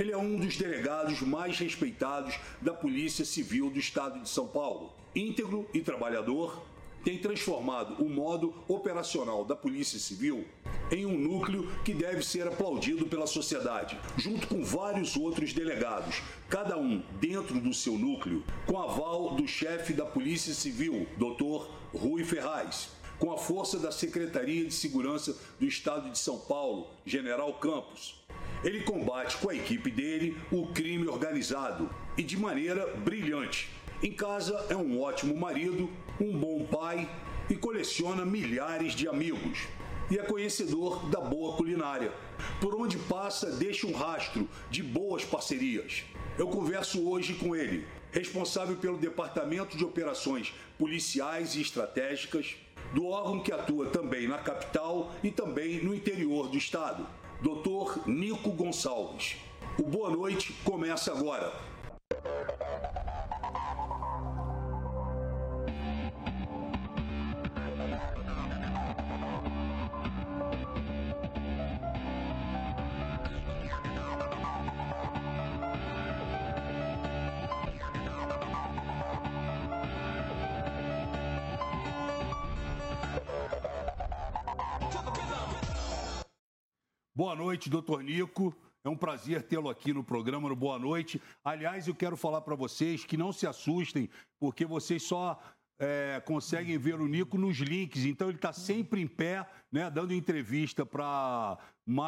Ele é um dos delegados mais respeitados da Polícia Civil do Estado de São Paulo. Íntegro e trabalhador, tem transformado o modo operacional da Polícia Civil em um núcleo que deve ser aplaudido pela sociedade, junto com vários outros delegados, cada um dentro do seu núcleo, com aval do chefe da Polícia Civil, Dr. Rui Ferraz, com a força da Secretaria de Segurança do Estado de São Paulo, General Campos. Ele combate com a equipe dele o crime organizado e de maneira brilhante em casa é um ótimo marido, um bom pai e coleciona milhares de amigos. E é conhecedor da boa culinária. Por onde passa, deixa um rastro de boas parcerias. Eu converso hoje com ele, responsável pelo Departamento de Operações Policiais e Estratégicas, do órgão que atua também na capital e também no interior do estado, Dr. Nico Gonçalves. O Boa Noite começa agora. Boa noite, doutor Nico. É um prazer tê-lo aqui no programa no Boa Noite. Aliás, eu quero falar para vocês que não se assustem, porque vocês só é, conseguem ver o Nico nos links. Então ele está sempre em pé, né, dando entrevista para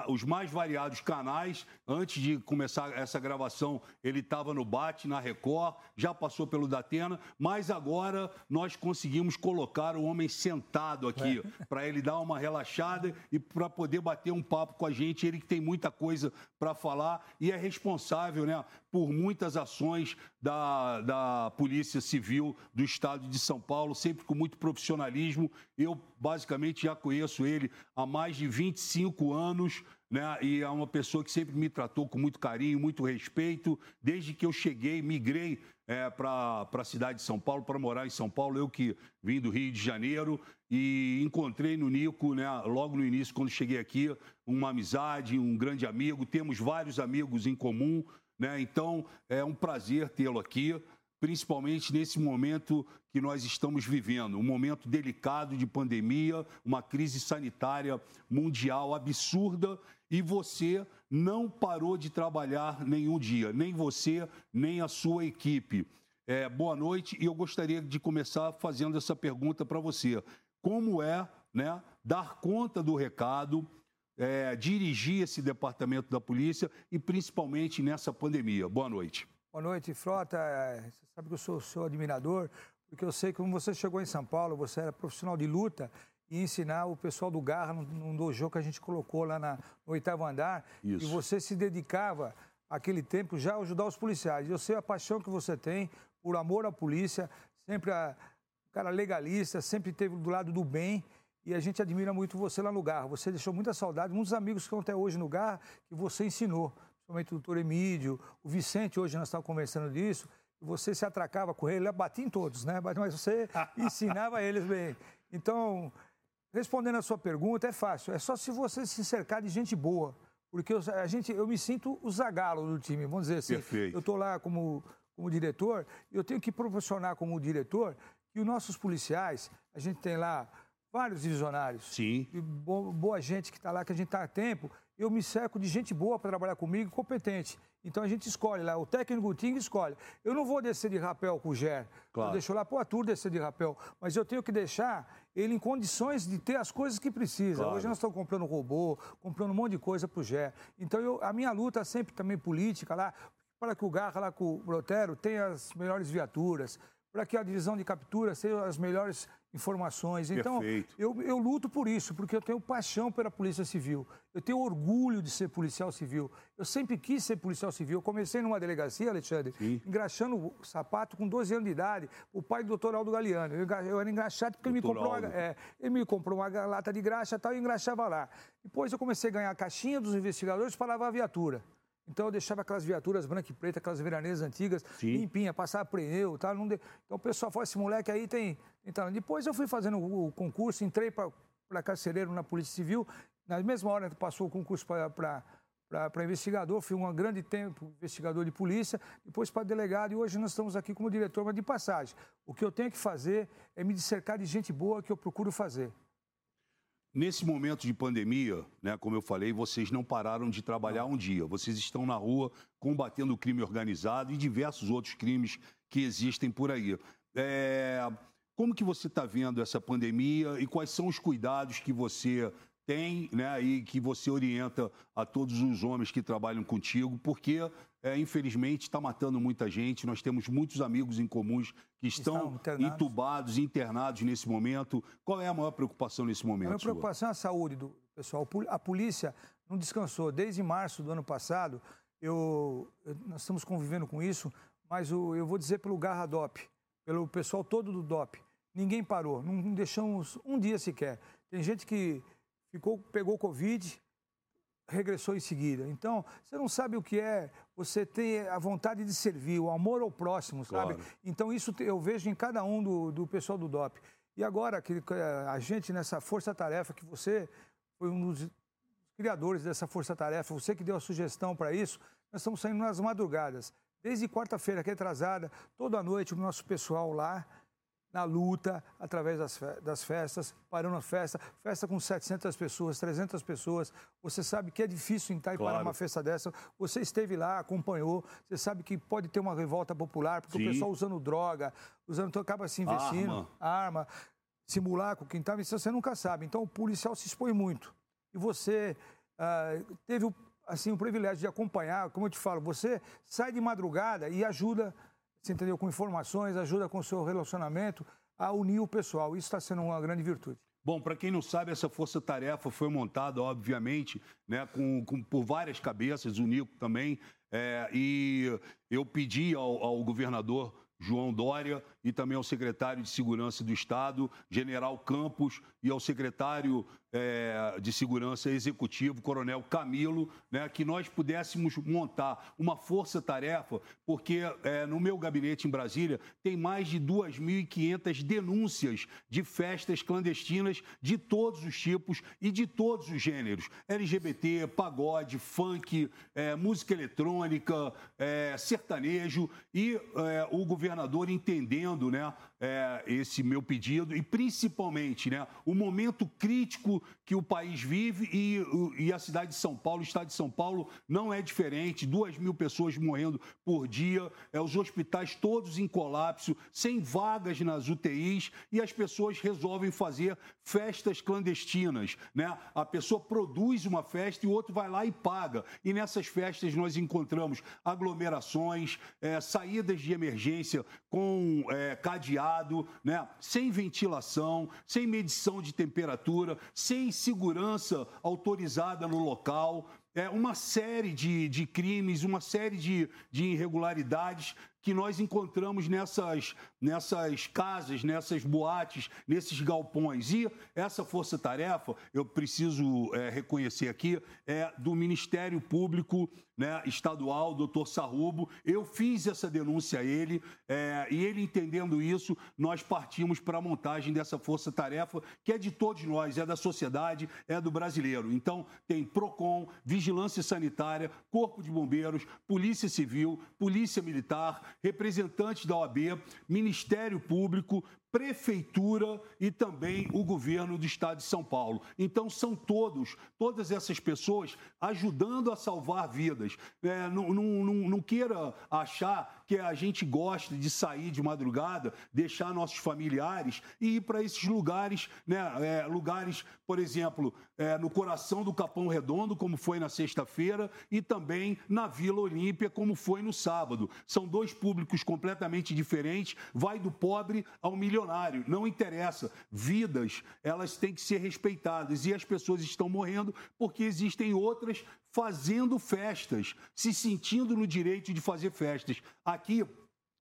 os mais variados canais. Antes de começar essa gravação, ele estava no Bate, na Record, já passou pelo Datena, mas agora nós conseguimos colocar o homem sentado aqui, é. para ele dar uma relaxada e para poder bater um papo com a gente. Ele que tem muita coisa para falar e é responsável né, por muitas ações da, da Polícia Civil do Estado de São Paulo, sempre com muito profissionalismo. Eu, basicamente, já conheço ele há mais de 25 anos né? E é uma pessoa que sempre me tratou com muito carinho, muito respeito. Desde que eu cheguei, migrei é, para a cidade de São Paulo, para morar em São Paulo, eu que vim do Rio de Janeiro e encontrei no Nico, né, logo no início, quando cheguei aqui, uma amizade, um grande amigo. Temos vários amigos em comum, né? Então é um prazer tê-lo aqui principalmente nesse momento que nós estamos vivendo, um momento delicado de pandemia, uma crise sanitária mundial absurda e você não parou de trabalhar nenhum dia, nem você, nem a sua equipe. É, boa noite e eu gostaria de começar fazendo essa pergunta para você. Como é né, dar conta do recado, é, dirigir esse departamento da polícia e principalmente nessa pandemia? Boa noite. Boa noite, Frota. Você sabe que eu sou seu admirador, porque eu sei que quando você chegou em São Paulo, você era profissional de luta e ensinar o pessoal do Garra num, dojo que a gente colocou lá na, no oitavo andar. Isso. E você se dedicava aquele tempo já a ajudar os policiais. Eu sei a paixão que você tem por amor à polícia, sempre a, cara legalista, sempre esteve do lado do bem. E a gente admira muito você lá no Garra. Você deixou muita saudade, muitos amigos que estão até hoje no Garra, que você ensinou principalmente o doutor Emílio, o Vicente, hoje nós estávamos conversando disso, você se atracava com ele, batia em todos, né? Mas você ensinava eles bem. Então, respondendo a sua pergunta, é fácil. É só se você se cercar de gente boa. Porque eu, a gente, eu me sinto o zagalo do time, vamos dizer assim. Perfeito. Eu estou lá como, como diretor, eu tenho que proporcionar como diretor que os nossos policiais, a gente tem lá vários divisionários. Sim. boa gente que está lá, que a gente está a tempo. Eu me cerco de gente boa para trabalhar comigo, competente. Então a gente escolhe lá, o técnico Ting escolhe. Eu não vou descer de rapel com o Ger. Claro. Eu deixo lá para o Arthur descer de rapel. Mas eu tenho que deixar ele em condições de ter as coisas que precisa. Claro. Hoje nós estamos comprando robô, comprando um monte de coisa para o Ger. Então eu, a minha luta é sempre também política lá, para que o Garra lá com o Brotero tenha as melhores viaturas, para que a divisão de captura seja as melhores informações. Então, eu, eu luto por isso, porque eu tenho paixão pela Polícia Civil. Eu tenho orgulho de ser policial civil. Eu sempre quis ser policial civil. Eu comecei numa delegacia, Alexandre, Sim. engraxando o sapato com 12 anos de idade. O pai do doutor Aldo Galeano. Eu, eu era engraxado porque ele me, comprou uma, é, ele me comprou uma lata de graxa e tal, e engraxava lá. Depois eu comecei a ganhar a caixinha dos investigadores para lavar a viatura. Então eu deixava aquelas viaturas branca e preta, aquelas veraneiras antigas, Sim. limpinha, passava pneu, tá? De... Então o pessoal falou, esse moleque aí tem, Então Depois eu fui fazendo o concurso, entrei para carcereiro na Polícia Civil. Na mesma hora que passou o concurso para para investigador, fui um grande tempo investigador de polícia, depois para delegado e hoje nós estamos aqui como diretor, mas de passagem. O que eu tenho que fazer é me cercar de gente boa que eu procuro fazer. Nesse momento de pandemia, né, como eu falei, vocês não pararam de trabalhar um dia. Vocês estão na rua combatendo o crime organizado e diversos outros crimes que existem por aí. É... Como que você está vendo essa pandemia e quais são os cuidados que você tem, né, e que você orienta a todos os homens que trabalham contigo, porque é, infelizmente está matando muita gente. Nós temos muitos amigos em comuns que estão, estão internados. entubados, internados nesse momento. Qual é a maior preocupação nesse momento? A maior preocupação é a saúde do pessoal. A polícia não descansou desde março do ano passado. Eu, nós estamos convivendo com isso, mas o, eu vou dizer pelo Garra DOP, pelo pessoal todo do DOP. Ninguém parou, não deixamos um dia sequer. Tem gente que ficou, pegou Covid, regressou em seguida. Então, você não sabe o que é você ter a vontade de servir, o amor ao próximo, sabe? Claro. Então, isso eu vejo em cada um do, do pessoal do DOP. E agora, que a gente nessa força-tarefa, que você foi um dos criadores dessa força-tarefa, você que deu a sugestão para isso, nós estamos saindo nas madrugadas. Desde quarta-feira, que é atrasada, toda noite o nosso pessoal lá na luta, através das, das festas, parando a festa, festa com 700 pessoas, 300 pessoas. Você sabe que é difícil entrar claro. e parar uma festa dessa. Você esteve lá, acompanhou, você sabe que pode ter uma revolta popular, porque Sim. o pessoal usando droga, usando, então acaba se investindo, arma, arma simulacro, quem estava, isso você nunca sabe. Então o policial se expõe muito. E você uh, teve assim, o privilégio de acompanhar, como eu te falo, você sai de madrugada e ajuda você entendeu? Com informações, ajuda com o seu relacionamento a unir o pessoal. Isso está sendo uma grande virtude. Bom, para quem não sabe, essa força-tarefa foi montada, obviamente, né, com, com, por várias cabeças, o Nico também, é, e eu pedi ao, ao governador João Dória e também ao secretário de Segurança do Estado, General Campos, e ao secretário é, de Segurança Executivo, Coronel Camilo, né, que nós pudéssemos montar uma força-tarefa, porque é, no meu gabinete em Brasília tem mais de 2.500 denúncias de festas clandestinas de todos os tipos e de todos os gêneros: LGBT, pagode, funk, é, música eletrônica, é, sertanejo, e é, o governador entendendo né, é, esse meu pedido e principalmente né, o momento crítico que o país vive e, e, a cidade de São Paulo, o estado de São Paulo não é diferente, duas mil pessoas morrendo por dia, é, os hospitais todos em colapso, sem vagas nas UTIs e as pessoas resolvem fazer festas clandestinas. Né? A pessoa produz uma festa e o outro vai lá e paga. E nessas festas nós encontramos aglomerações, é, saídas de emergência com é, cadeado né, sem ventilação, sem medição de temperatura, sem segurança autorizada no local. É, uma série de, de crimes, uma série de, de irregularidades que nós encontramos nessas, nessas casas, nessas boates, nesses galpões. E essa força-tarefa, eu preciso é, reconhecer aqui, é do Ministério Público né, Estadual, doutor Sarrubo. Eu fiz essa denúncia a ele é, e ele entendendo isso, nós partimos para a montagem dessa força-tarefa que é de todos nós, é da sociedade, é do brasileiro. Então, tem PROCON, Vigilância Sanitária, Corpo de Bombeiros, Polícia Civil, Polícia Militar, representantes da OAB, Ministério Público, prefeitura e também o governo do estado de São Paulo. Então são todos, todas essas pessoas ajudando a salvar vidas. É, não, não, não, não queira achar que a gente gosta de sair de madrugada, deixar nossos familiares e ir para esses lugares, né? É, lugares, por exemplo, é, no coração do Capão Redondo, como foi na sexta-feira, e também na Vila Olímpia, como foi no sábado. São dois públicos completamente diferentes, vai do pobre ao milionário, não interessa. Vidas, elas têm que ser respeitadas e as pessoas estão morrendo porque existem outras fazendo festas, se sentindo no direito de fazer festas. Aqui,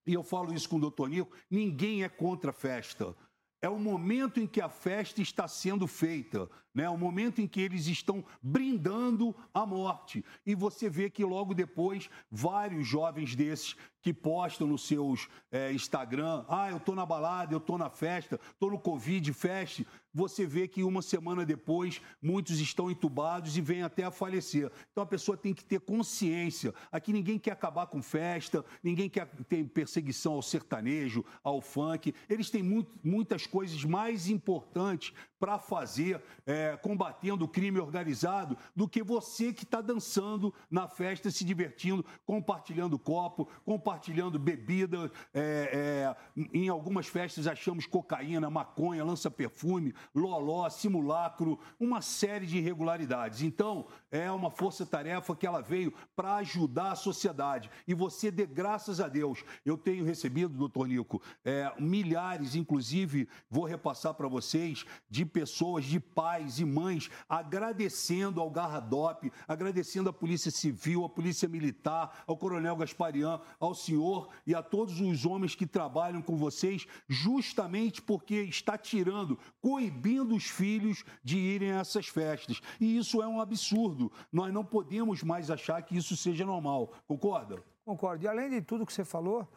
e eu falo isso com o doutor Nico, ninguém é contra a festa. É o momento em que a festa está sendo feita. Né? O momento em que eles estão brindando a morte. E você vê que logo depois vários jovens desses que postam nos seus é, Instagram, ah, eu tô na balada, eu tô na festa, tô no Covid fest, você vê que uma semana depois muitos estão entubados e vêm até a falecer. Então a pessoa tem que ter consciência. Aqui ninguém quer acabar com festa, ninguém quer ter perseguição ao sertanejo, ao funk. Eles têm muito, muitas coisas mais importantes para fazer, é, combatendo o crime organizado, do que você que está dançando na festa, se divertindo, compartilhando copo, compartilhando bebida. É, é, em algumas festas achamos cocaína, maconha, lança-perfume, loló, simulacro, uma série de irregularidades. Então, é uma força-tarefa que ela veio para ajudar a sociedade. E você dê graças a Deus. Eu tenho recebido, doutor Nico, é, milhares, inclusive, vou repassar para vocês, de pessoas, de pais e mães, agradecendo ao Garradop, agradecendo à Polícia Civil, à Polícia Militar, ao Coronel Gasparian, ao senhor e a todos os homens que trabalham com vocês, justamente porque está tirando, coibindo os filhos de irem a essas festas. E isso é um absurdo. Nós não podemos mais achar que isso seja normal. Concorda? Concordo. E além de tudo que você falou,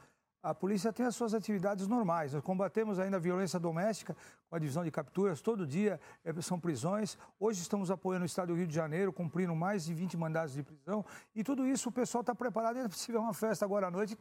a polícia tem as suas atividades normais. Nós combatemos ainda a violência doméstica com a divisão de capturas. Todo dia eh, são prisões. Hoje estamos apoiando o Estado do Rio de Janeiro, cumprindo mais de 20 mandados de prisão. E tudo isso o pessoal está preparado. Se tiver uma festa agora à noite,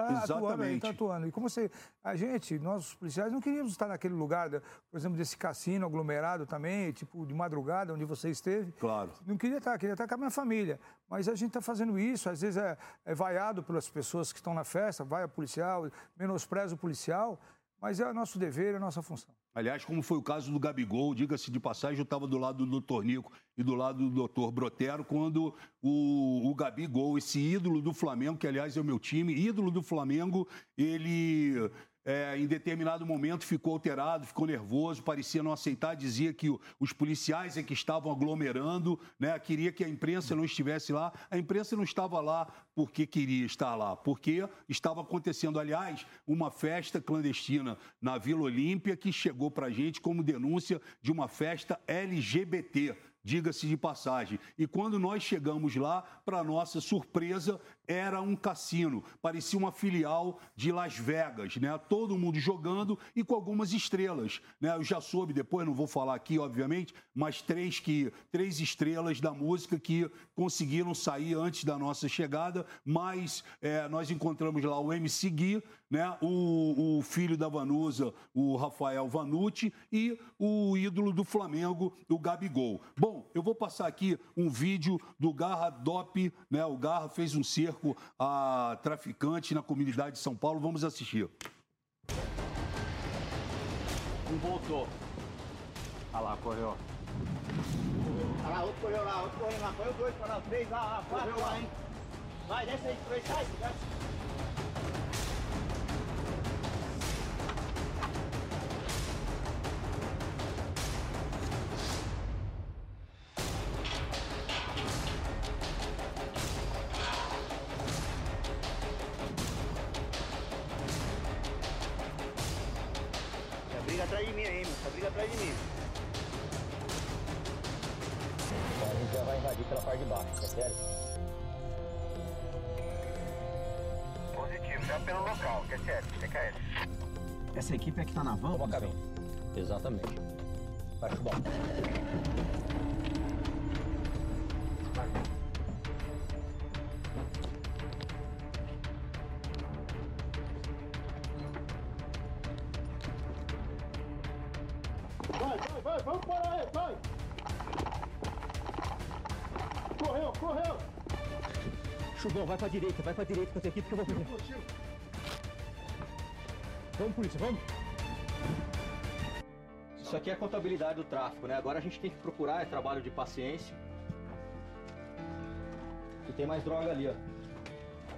Está atuando, está atuando. E como você. A gente, nós, os policiais, não queríamos estar naquele lugar, por exemplo, desse cassino aglomerado também, tipo de madrugada, onde você esteve. Claro. Não queria estar, queria estar com a minha família. Mas a gente está fazendo isso, às vezes é, é vaiado pelas pessoas que estão na festa, vai a policial, menospreza o policial. Mas é nosso dever, é nossa função. Aliás, como foi o caso do Gabigol, diga-se de passagem, eu estava do lado do doutor Nico e do lado do doutor Brotero, quando o, o Gabigol, esse ídolo do Flamengo, que aliás é o meu time, ídolo do Flamengo, ele é, em determinado momento ficou alterado, ficou nervoso, parecia não aceitar, dizia que os policiais é que estavam aglomerando, né, queria que a imprensa não estivesse lá. A imprensa não estava lá porque queria estar lá, porque estava acontecendo, aliás, uma festa clandestina na Vila Olímpia que chegou para a gente como denúncia de uma festa LGBT diga-se de passagem. E quando nós chegamos lá, para nossa surpresa, era um cassino, parecia uma filial de Las Vegas, né? Todo mundo jogando e com algumas estrelas, né? Eu já soube depois, não vou falar aqui, obviamente, mas três que três estrelas da música que conseguiram sair antes da nossa chegada, mas é, nós encontramos lá o MC Gui, né? O, o filho da Vanusa, o Rafael Vanucci e o ídolo do Flamengo, o Gabigol. Bom, eu vou passar aqui um vídeo do Garra Dop, né? O Garra fez um cerco a traficantes na comunidade de São Paulo. Vamos assistir. Um voltou. Olha lá, correu. Olha lá, outro correu lá, outro correu lá. Foi dois, lá, três lá, lá, quatro lá, hein. Vai, desce aí, três, sai, desce. Van? Toma caminho. Exatamente. Baixa o balão. Vai, vai, vai, vamos parar aí, vai! Correu, correu! Chugão, vai pra direita, vai pra direita com essa equipe que eu vou fazer. Vamos, polícia, vamos. Isso aqui é a contabilidade do tráfico, né? Agora a gente tem que procurar, é trabalho de paciência. E tem mais droga ali, ó.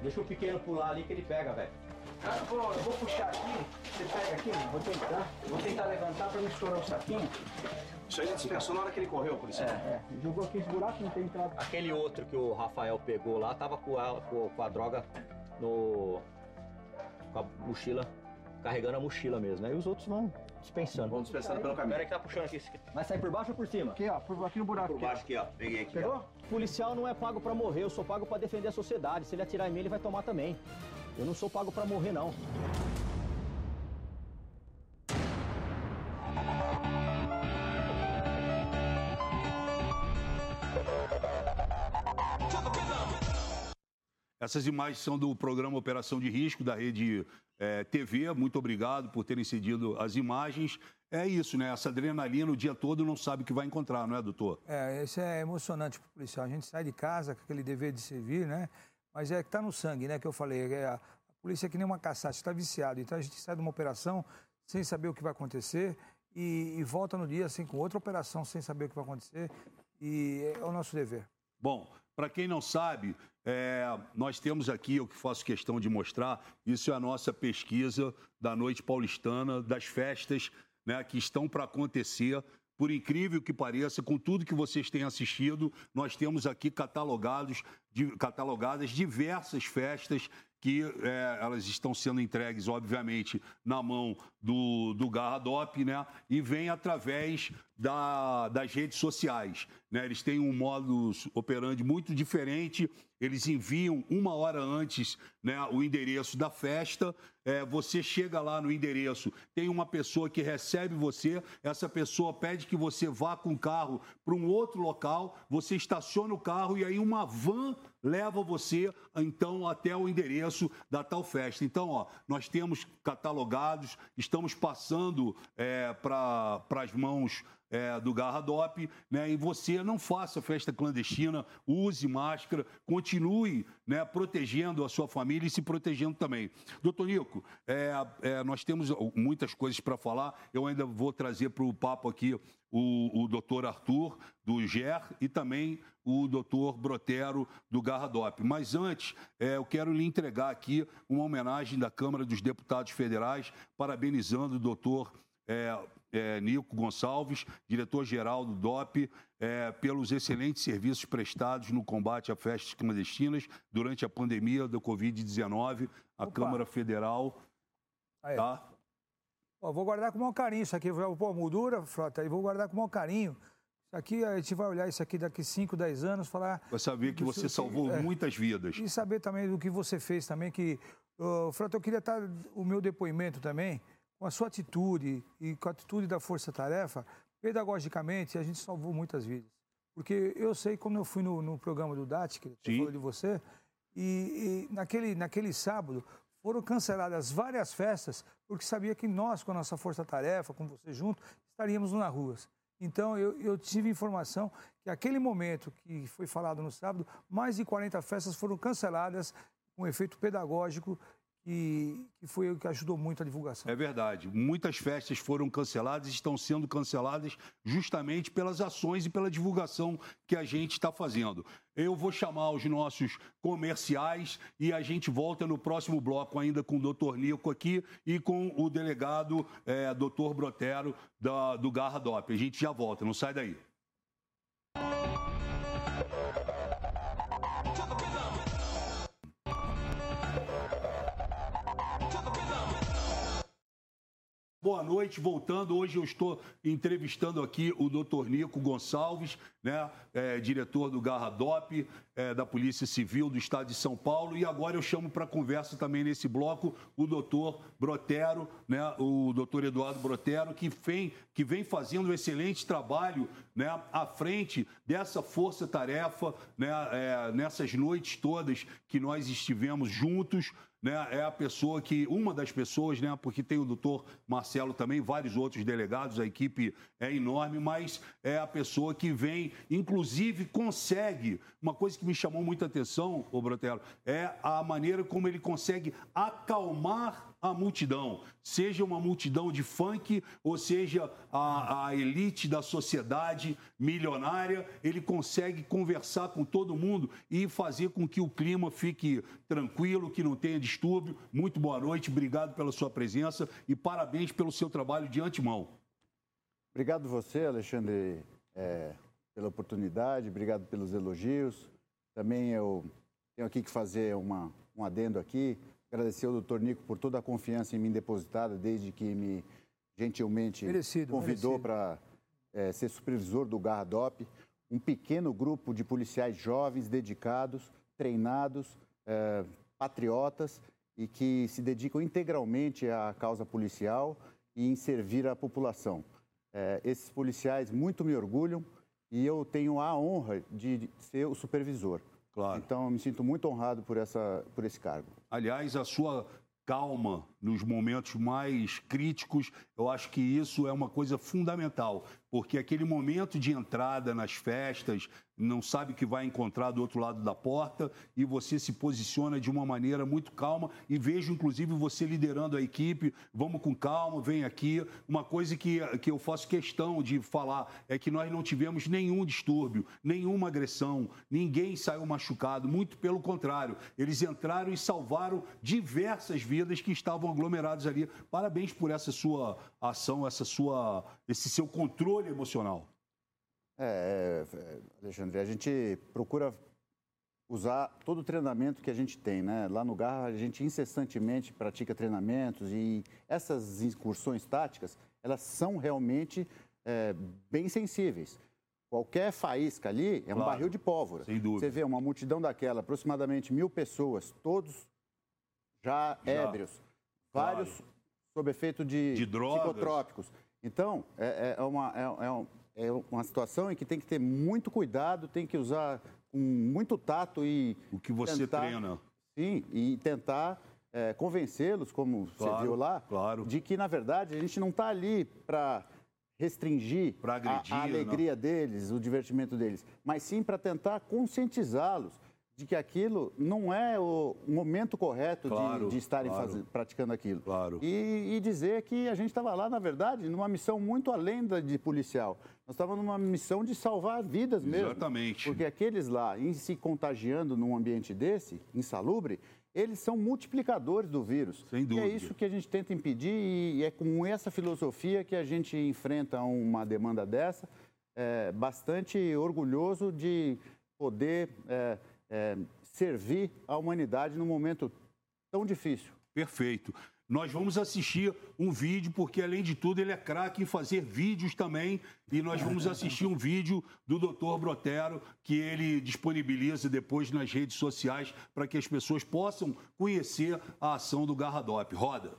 Deixa o pequeno pular ali que ele pega, velho. Ah, eu, vou, eu vou puxar aqui, você pega aqui, vou tentar. Vou tentar levantar pra não estourar o saquinho. Isso aí dispensou na hora que ele correu, policial. É, é. Jogou aqui esse buraco, não tem entrada. Aquele outro que o Rafael pegou lá tava com a, com a droga no. com a mochila carregando a mochila mesmo. Aí os outros vão dispensando. Vamos dispensando pelo caminho. Pera que tá puxando aqui. Vai sair por baixo ou por cima? Aqui, ó, por, aqui no buraco. Por baixo aqui, ó. Peguei aqui. Pegou? Ó. Policial não é pago pra morrer, eu sou pago pra defender a sociedade. Se ele atirar em mim, ele vai tomar também. Eu não sou pago pra morrer, não. Essas imagens são do programa Operação de Risco da Rede é, TV. Muito obrigado por terem cedido as imagens. É isso, né? Essa adrenalina o dia todo não sabe o que vai encontrar, não é, doutor? É, isso é emocionante para o policial. A gente sai de casa com aquele dever de servir, né? Mas é que está no sangue, né? Que eu falei. É, a polícia é que nem uma caçada, está viciado. Então a gente sai de uma operação sem saber o que vai acontecer e, e volta no dia assim com outra operação sem saber o que vai acontecer. E é o nosso dever. Bom, para quem não sabe, é, nós temos aqui, o que faço questão de mostrar, isso é a nossa pesquisa da noite paulistana, das festas né, que estão para acontecer. Por incrível que pareça, com tudo que vocês têm assistido, nós temos aqui catalogados, catalogadas diversas festas que é, elas estão sendo entregues, obviamente, na mão do, do Garradop, né? E vem através da, das redes sociais. Né? Eles têm um modus operandi muito diferente. Eles enviam uma hora antes né, o endereço da festa. É, você chega lá no endereço, tem uma pessoa que recebe você. Essa pessoa pede que você vá com o carro para um outro local. Você estaciona o carro e aí uma van leva você então até o endereço da tal festa. Então, ó, nós temos catalogados, estamos passando é, para as mãos é, do Garradop, né? E você não faça festa clandestina, use máscara, continue né, protegendo a sua família e se protegendo também. Doutor Nico, é, é, nós temos muitas coisas para falar. Eu ainda vou trazer para o papo aqui o, o doutor Arthur, do GER, e também o doutor Brotero, do Garradop. Mas antes, é, eu quero lhe entregar aqui uma homenagem da Câmara dos Deputados Federais, parabenizando o doutor é, é, Nico Gonçalves, diretor-geral do DOP, é, pelos excelentes serviços prestados no combate a festas clandestinas durante a pandemia da Covid-19. A Opa. Câmara Federal. Aí. Tá? Pô, vou guardar com o maior carinho isso aqui. Pô, moldura, frota, e vou guardar com o maior carinho. Aqui, a gente vai olhar isso aqui daqui 5, 10 anos, falar. Vai saber que você salvou é, muitas vidas. E saber também do que você fez também, que. Uh, Frota, eu queria estar o meu depoimento também com a sua atitude e com a atitude da Força Tarefa, pedagogicamente, a gente salvou muitas vidas. Porque eu sei como eu fui no, no programa do DAT, que eu falei de você, e, e, naquele, naquele sábado foram canceladas várias festas, porque sabia que nós, com a nossa Força Tarefa, com você junto, estaríamos nas ruas. Então, eu, eu, tive informação que aquele momento que foi falado no sábado, mais de 40 festas foram canceladas com efeito pedagógico e que foi o que ajudou muito a divulgação. É verdade. Muitas festas foram canceladas e estão sendo canceladas justamente pelas ações e pela divulgação que a gente está fazendo. Eu vou chamar os nossos comerciais e a gente volta no próximo bloco ainda com o doutor Nico aqui e com o delegado é, doutor Brotero da, do Garra Dop. A gente já volta, não sai daí. Boa noite, voltando. Hoje eu estou entrevistando aqui o doutor Nico Gonçalves, né, é, diretor do Garradop, é, da Polícia Civil do Estado de São Paulo. E agora eu chamo para conversa também nesse bloco o doutor Brotero, né, o doutor Eduardo Brotero, que vem, que vem fazendo um excelente trabalho né, à frente dessa força-tarefa, né, é, nessas noites todas que nós estivemos juntos né, é a pessoa que, uma das pessoas, né, porque tem o doutor Marcelo também, vários outros delegados, a equipe é enorme, mas é a pessoa que vem, inclusive consegue, uma coisa que me chamou muita atenção, ô Brotelo, é a maneira como ele consegue acalmar a multidão, seja uma multidão de funk ou seja a, a, elite da sociedade milionária, ele consegue conversar com todo mundo e fazer com que o clima fique tranquilo, que não tenha distúrbio. Muito boa noite, obrigado pela sua presença e parabéns pelo seu trabalho de antemão. Obrigado você, Alexandre, é, pela oportunidade, obrigado pelos elogios. Também eu tenho aqui que fazer uma, um adendo aqui. Agradecer ao doutor Nico por toda a confiança em mim depositada desde que me gentilmente merecido, convidou para é, ser supervisor do Garradop, um pequeno grupo de policiais jovens, dedicados, treinados, é, patriotas e que se dedicam integralmente à causa policial e em servir a população. É, esses policiais muito me orgulham e eu tenho a honra de ser o supervisor. Claro. Então, eu me sinto muito honrado por, essa, por esse cargo. Aliás, a sua calma nos momentos mais críticos, eu acho que isso é uma coisa fundamental, porque aquele momento de entrada nas festas, não sabe o que vai encontrar do outro lado da porta e você se posiciona de uma maneira muito calma e vejo inclusive você liderando a equipe, vamos com calma, vem aqui. Uma coisa que, que eu faço questão de falar é que nós não tivemos nenhum distúrbio, nenhuma agressão, ninguém saiu machucado, muito pelo contrário, eles entraram e salvaram diversas vidas que estavam aglomerados ali. Parabéns por essa sua ação, essa sua, esse seu controle emocional. É, é, é, Alexandre, a gente procura usar todo o treinamento que a gente tem, né? Lá no Garra a gente incessantemente pratica treinamentos e essas incursões táticas, elas são realmente é, bem sensíveis. Qualquer faísca ali é claro, um barril de pólvora. Sem dúvida. Você vê uma multidão daquela, aproximadamente mil pessoas, todos já, já. ébrios, claro. vários sob efeito de, de drogas. psicotrópicos. Então, é, é, uma, é, é, uma situação em que tem que ter muito cuidado, tem que usar com muito tato e. O que você tentar, treina. Sim, e tentar é, convencê-los, como claro, você viu lá, claro. de que, na verdade, a gente não está ali para restringir agredir, a, a alegria não. deles, o divertimento deles, mas sim para tentar conscientizá-los de que aquilo não é o momento correto claro, de, de, estarem claro. faz, praticando aquilo. Claro. E, e, dizer que a gente estava lá, na verdade, numa missão muito além da de policial. Nós estávamos numa missão de salvar vidas mesmo. Exatamente. Porque aqueles lá, em se contagiando num ambiente desse, insalubre, eles são multiplicadores do vírus. Sem dúvida. E é isso que a gente tenta impedir e é com essa filosofia que a gente enfrenta uma demanda dessa. É, bastante orgulhoso de poder... É, é, servir à humanidade num momento tão difícil. Perfeito. Nós vamos assistir um vídeo, porque além de tudo ele é craque em fazer vídeos também. E nós vamos assistir um vídeo do Dr. Brotero, que ele disponibiliza depois nas redes sociais para que as pessoas possam conhecer a ação do Garradop. Roda.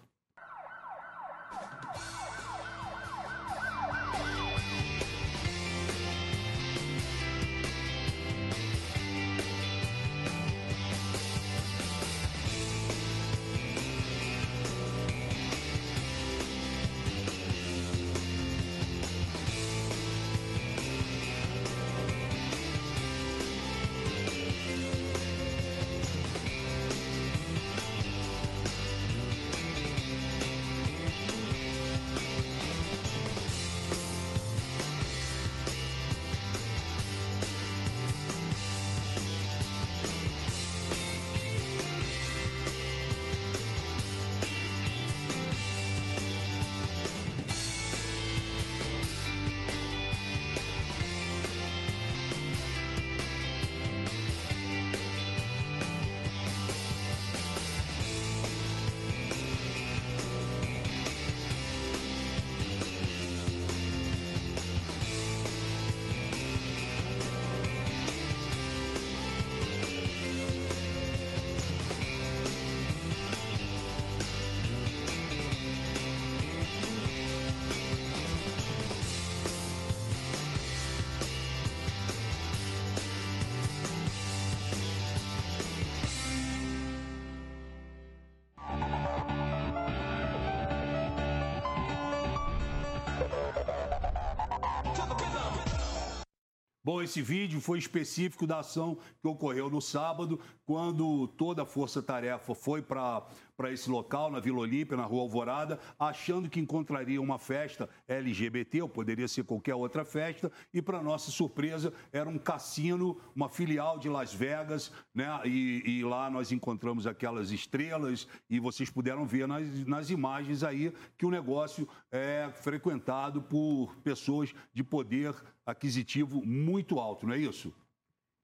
Esse vídeo foi específico da ação que ocorreu no sábado, quando toda a força-tarefa foi para esse local, na Vila Olímpia, na Rua Alvorada, achando que encontraria uma festa LGBT, ou poderia ser qualquer outra festa, e, para nossa surpresa, era um cassino, uma filial de Las Vegas, né? E, e lá nós encontramos aquelas estrelas, e vocês puderam ver nas, nas imagens aí que o negócio é frequentado por pessoas de poder aquisitivo muito alto, não é isso?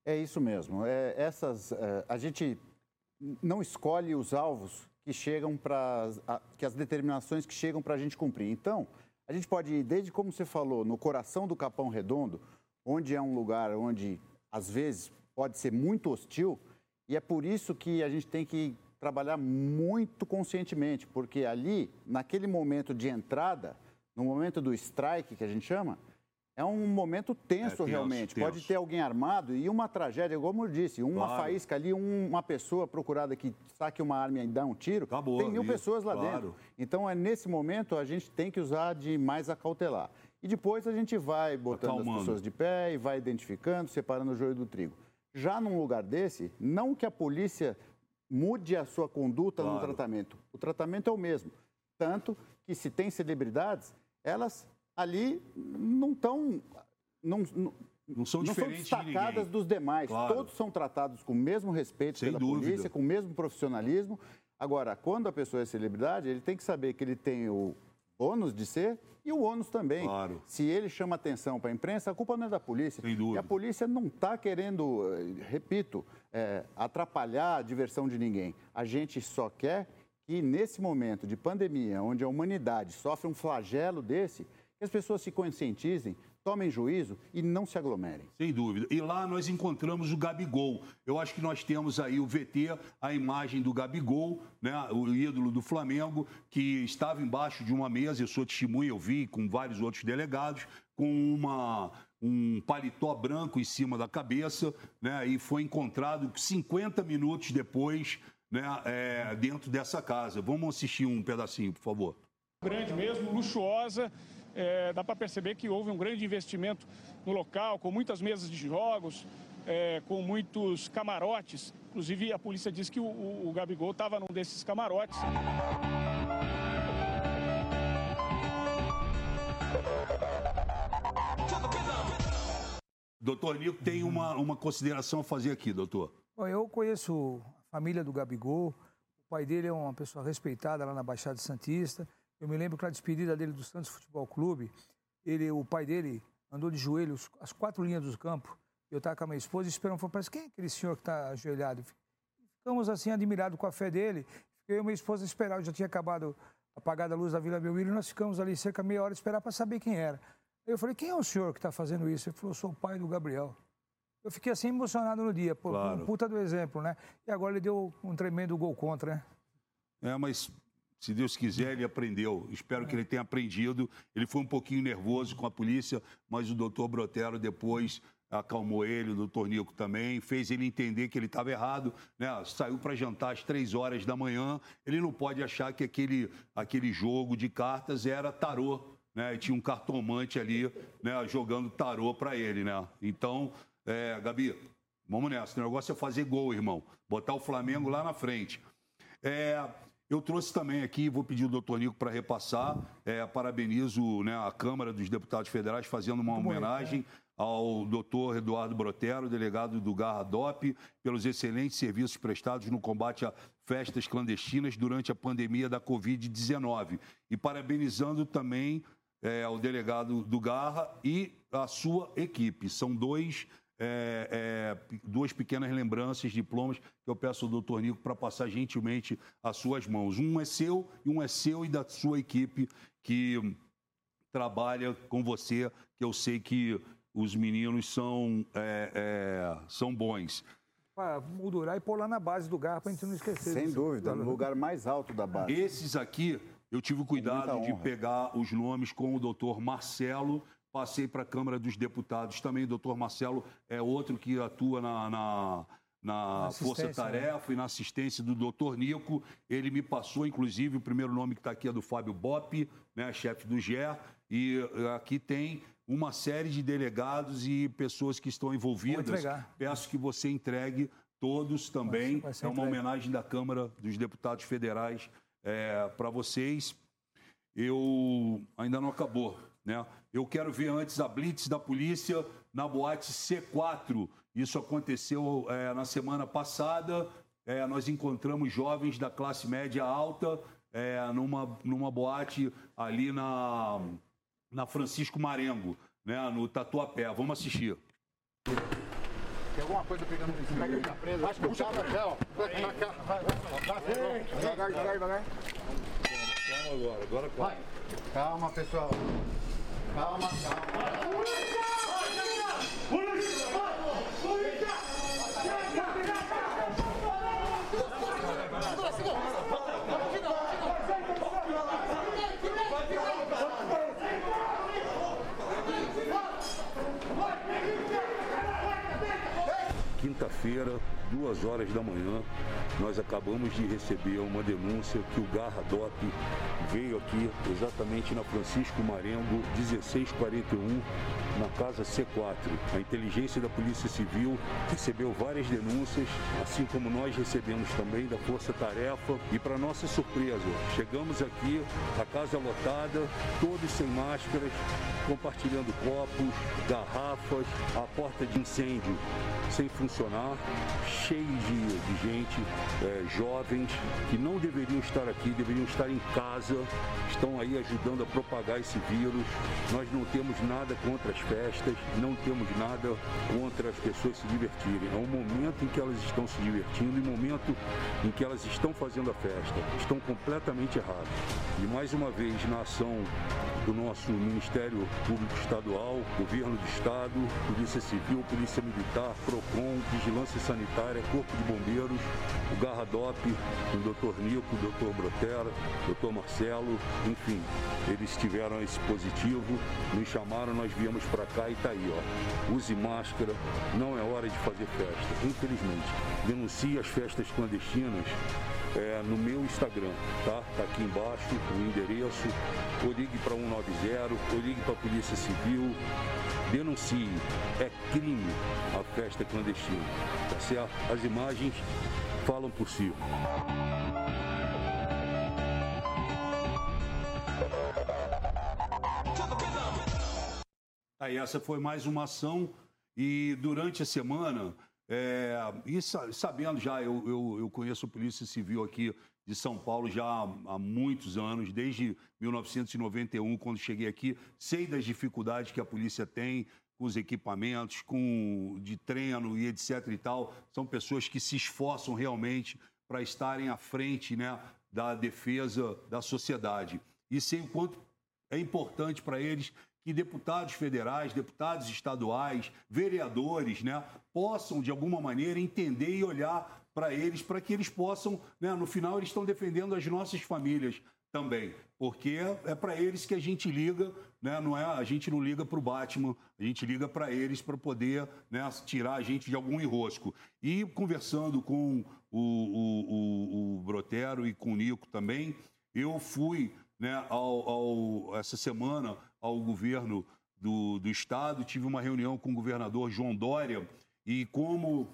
É isso mesmo. É, essas, é, a gente não escolhe os alvos que chegam para que as determinações que chegam para a gente cumprir. Então, a gente pode ir desde como você falou, no coração do Capão Redondo, onde é um lugar onde às vezes pode ser muito hostil, e é por isso que a gente tem que trabalhar muito conscientemente, porque ali, naquele momento de entrada, no momento do strike que a gente chama, é um momento tenso, é, tenso realmente. Tenso. Pode ter alguém armado e uma tragédia, como eu disse, uma claro. faísca ali, um, uma pessoa procurada que saque uma arma e dá um tiro, Acabou, tem mil isso, pessoas lá claro. dentro. Então, é nesse momento a gente tem que usar de mais acautelar. E depois a gente vai botando Acalmando. as pessoas de pé e vai identificando, separando o joio do trigo. Já num lugar desse, não que a polícia mude a sua conduta claro. no tratamento. O tratamento é o mesmo. Tanto que se tem celebridades, elas ali não estão. Não, não, não são não são destacadas de dos demais. Claro. Todos são tratados com o mesmo respeito Sem pela dúvida. polícia, com o mesmo profissionalismo. Agora, quando a pessoa é celebridade, ele tem que saber que ele tem o ônus de ser e o ônus também. Claro. Se ele chama atenção para a imprensa, a culpa não é da polícia. Sem dúvida. E a polícia não está querendo, eh, repito, é, atrapalhar a diversão de ninguém. A gente só quer que, nesse momento de pandemia, onde a humanidade sofre um flagelo desse, que as pessoas se conscientizem, tomem juízo e não se aglomerem. Sem dúvida. E lá nós encontramos o Gabigol. Eu acho que nós temos aí o VT, a imagem do Gabigol, né, o ídolo do Flamengo, que estava embaixo de uma mesa, eu sou testemunha, eu vi com vários outros delegados, com uma um paletó branco em cima da cabeça, né, e foi encontrado 50 minutos depois né, é, dentro dessa casa. Vamos assistir um pedacinho, por favor. Grande mesmo, luxuosa é, dá para perceber que houve um grande investimento no local, com muitas mesas de jogos, é, com muitos camarotes. Inclusive, a polícia disse que o, o, o Gabigol estava num desses camarotes. Doutor Nico tem uma, uma consideração a fazer aqui, doutor. Bom, eu conheço a família do Gabigol. O pai dele é uma pessoa respeitada lá na Baixada Santista. Eu me lembro que na despedida dele do Santos Futebol Clube, ele, o pai dele andou de joelhos as quatro linhas do campo. Eu estava com a minha esposa e esperando, falou, parece quem é aquele senhor que está ajoelhado? Ficamos assim admirados com a fé dele. Eu e minha esposa esperar, eu já tinha acabado apagada a luz da Vila Belmiro e nós ficamos ali cerca de meia hora esperar para saber quem era. Eu falei, quem é o senhor que está fazendo isso? Ele falou, sou o pai do Gabriel. Eu fiquei assim emocionado no dia, por claro. um puta do exemplo, né? E agora ele deu um tremendo gol contra, né? É, mas se Deus quiser, ele aprendeu. Espero que ele tenha aprendido. Ele foi um pouquinho nervoso com a polícia, mas o doutor Brotero depois acalmou ele, o doutor Nico também, fez ele entender que ele estava errado, né? Saiu para jantar às três horas da manhã. Ele não pode achar que aquele, aquele jogo de cartas era tarô, né? E tinha um cartomante ali, né? Jogando tarô para ele, né? Então, é, Gabi, vamos nessa. O negócio é fazer gol, irmão. Botar o Flamengo lá na frente. É, eu trouxe também aqui, vou pedir o doutor Nico para repassar, é, parabenizo né, a Câmara dos Deputados Federais fazendo uma Muito homenagem bom, ao doutor Eduardo Brotero, delegado do Garra DOP, pelos excelentes serviços prestados no combate a festas clandestinas durante a pandemia da Covid-19. E parabenizando também é, o delegado do Garra e a sua equipe. São dois é, é, duas pequenas lembranças, diplomas, que eu peço ao doutor Nico para passar gentilmente às suas mãos. Um é seu e um é seu e da sua equipe que trabalha com você, que eu sei que os meninos são, é, é são bons. Para moldurar e pôr lá na base do garra para a gente não esquecer. Sem dúvida, no lugar mais alto da base. Esses aqui, eu tive o cuidado de pegar os nomes com o doutor Marcelo, Passei para a Câmara dos Deputados também. O doutor Marcelo é outro que atua na, na, na Força-Tarefa né? e na assistência do doutor Nico. Ele me passou, inclusive, o primeiro nome que está aqui é do Fábio Bop, né, chefe do GER. E eh, aqui tem uma série de delegados e pessoas que estão envolvidas. Peço que você entregue todos também. É uma homenagem da Câmara dos Deputados Federais é, para vocês. Eu ainda não acabou. Né? Eu quero ver antes a blitz da polícia na boate C4. Isso aconteceu é, na semana passada. É, nós encontramos jovens da classe média alta é, numa, numa boate ali na, na Francisco Marengo, né, no Tatuapé. Vamos assistir. Tem alguma coisa pegando nesse pega aí, tá preso. Acho que puxa pra cá, ó. Vai, vai, vai. devagar, devagar, devagar. Calma agora, agora vai. Calma, pessoal. Calma, calma. Quinta-feira, duas horas da manhã, nós acabamos de receber uma denúncia que o Garra Dop veio aqui exatamente na Francisco Marengo, 1641, na casa C4. A inteligência da Polícia Civil recebeu várias denúncias, assim como nós recebemos também da Força Tarefa. E para nossa surpresa, chegamos aqui, a casa lotada, todos sem máscaras, compartilhando copos, garrafas, a porta de incêndio sem funcionar, cheio de, de gente, é, jovens, que não deveriam estar aqui, deveriam estar em casa, estão aí ajudando a propagar esse vírus. Nós não temos nada contra as festas, não temos nada contra as pessoas se divertirem. É um momento em que elas estão se divertindo e um momento em que elas estão fazendo a festa. Estão completamente erradas. E mais uma vez, na ação do nosso Ministério Público Estadual, Governo do Estado, Polícia Civil, Polícia Militar, PROCON, Vigilância Sanitária, Corpo de Bombeiros, o Garradop, o Dr. Nico, o Dr. Brotera, o Dr. Marcelo, enfim, eles tiveram esse positivo, nos chamaram, nós viemos para cá e tá aí, ó. Use máscara, não é hora de fazer festa, infelizmente. Denuncie as festas clandestinas é, no meu Instagram, tá? Tá aqui embaixo o endereço. Ou ligue para 190, ou ligue para a Polícia Civil. Denuncie. É crime a festa clandestina, tá certo? As imagens falam por si. Aí essa foi mais uma ação e durante a semana é, e sabendo já, eu, eu, eu, conheço a Polícia Civil aqui de São Paulo já há, há, muitos anos, desde 1991, quando cheguei aqui, sei das dificuldades que a polícia tem com os equipamentos, com de treino e etc e tal. São pessoas que se esforçam realmente para estarem à frente né, da defesa da sociedade. E sei o quanto é importante para eles que deputados federais, deputados estaduais, vereadores, né, possam, de alguma maneira, entender e olhar para eles, para que eles possam, né, no final, eles estão defendendo as nossas famílias também, porque é para eles que a gente liga, né? Não é a gente não liga para o Batman, a gente liga para eles para poder né, tirar a gente de algum enrosco. E conversando com o, o, o, o Brotero e com o Nico também, eu fui né, ao, ao, essa semana ao governo do, do estado, tive uma reunião com o governador João Dória e como